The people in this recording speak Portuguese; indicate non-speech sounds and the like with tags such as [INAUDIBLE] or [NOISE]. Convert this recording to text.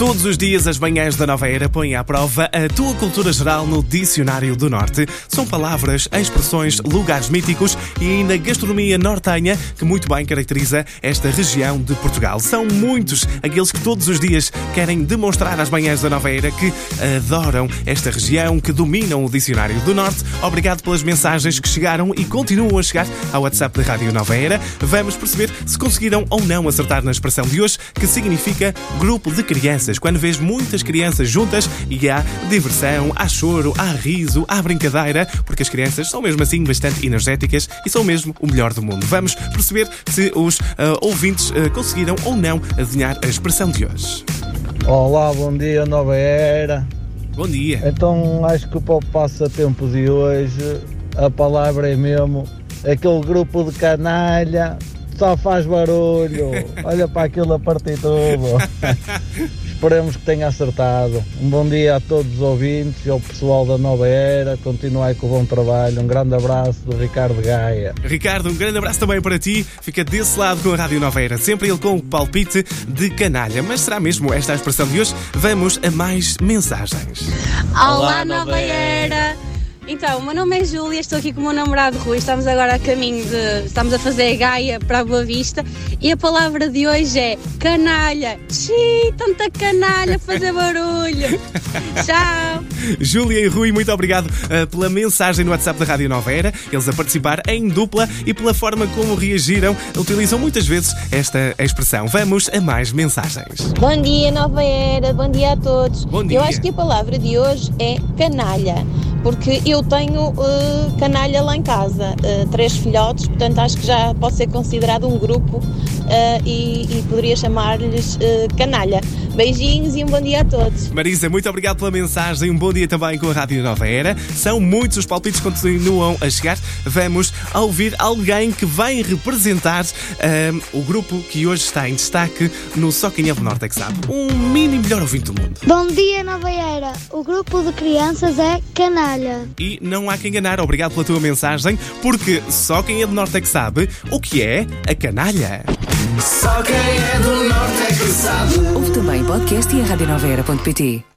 Todos os dias as manhãs da nova era põem à prova a tua cultura geral no Dicionário do Norte. São palavras, expressões, lugares míticos e ainda gastronomia nortenha que muito bem caracteriza esta região de Portugal. São muitos aqueles que todos os dias querem demonstrar às manhãs da nova era que adoram esta região, que dominam o Dicionário do Norte. Obrigado pelas mensagens que chegaram e continuam a chegar ao WhatsApp da Rádio Nova Era. Vamos perceber se conseguiram ou não acertar na expressão de hoje, que significa grupo de crianças quando vês muitas crianças juntas e há diversão, há choro, há riso, há brincadeira, porque as crianças são mesmo assim bastante energéticas e são mesmo o melhor do mundo. Vamos perceber se os ah, ouvintes ah, conseguiram ou não adivinhar a expressão de hoje. Olá, bom dia, nova era. Bom dia. Então acho que para o passatempo de hoje a palavra é mesmo aquele grupo de canalha só faz barulho. [LAUGHS] Olha para aquilo a partir tudo. [LAUGHS] Esperemos que tenha acertado. Um bom dia a todos os ouvintes e ao pessoal da Nova Era. Continuai com o bom trabalho. Um grande abraço do Ricardo Gaia. Ricardo, um grande abraço também para ti. Fica desse lado com a Rádio Nova Era. Sempre ele com o palpite de canalha. Mas será mesmo esta a expressão de hoje? Vamos a mais mensagens. Olá, Nova Era! Então, o meu nome é Júlia, estou aqui com o meu namorado Rui. Estamos agora a caminho de. Estamos a fazer a Gaia para a Boa Vista e a palavra de hoje é canalha. Xiii, tanta canalha a fazer barulho. [LAUGHS] Tchau! Júlia e Rui, muito obrigado uh, pela mensagem no WhatsApp da Rádio Nova Era, eles a participar em dupla e pela forma como reagiram, utilizam muitas vezes esta expressão. Vamos a mais mensagens. Bom dia, Nova Era, bom dia a todos. Bom dia. Eu acho que a palavra de hoje é canalha, porque eu tenho eh, canalha lá em casa, eh, três filhotes, portanto acho que já pode ser considerado um grupo eh, e, e poderia chamar-lhes eh, canalha. Beijinhos e um bom dia a todos. Marisa, muito obrigado pela mensagem. Um bom dia também com a Rádio Nova Era. São muitos os palpites que continuam a chegar. Vamos ouvir alguém que vai representar ahm, o grupo que hoje está em destaque no Só Quem é do Norte é que sabe. Um mini melhor ouvinte do mundo. Bom dia, Nova Era. O grupo de crianças é Canalha. E não há que enganar, obrigado pela tua mensagem, porque só quem é do Norte é que sabe o que é a canalha. Só quem é do norte é que sabe. Ouve também podcast e a radionovaera.pt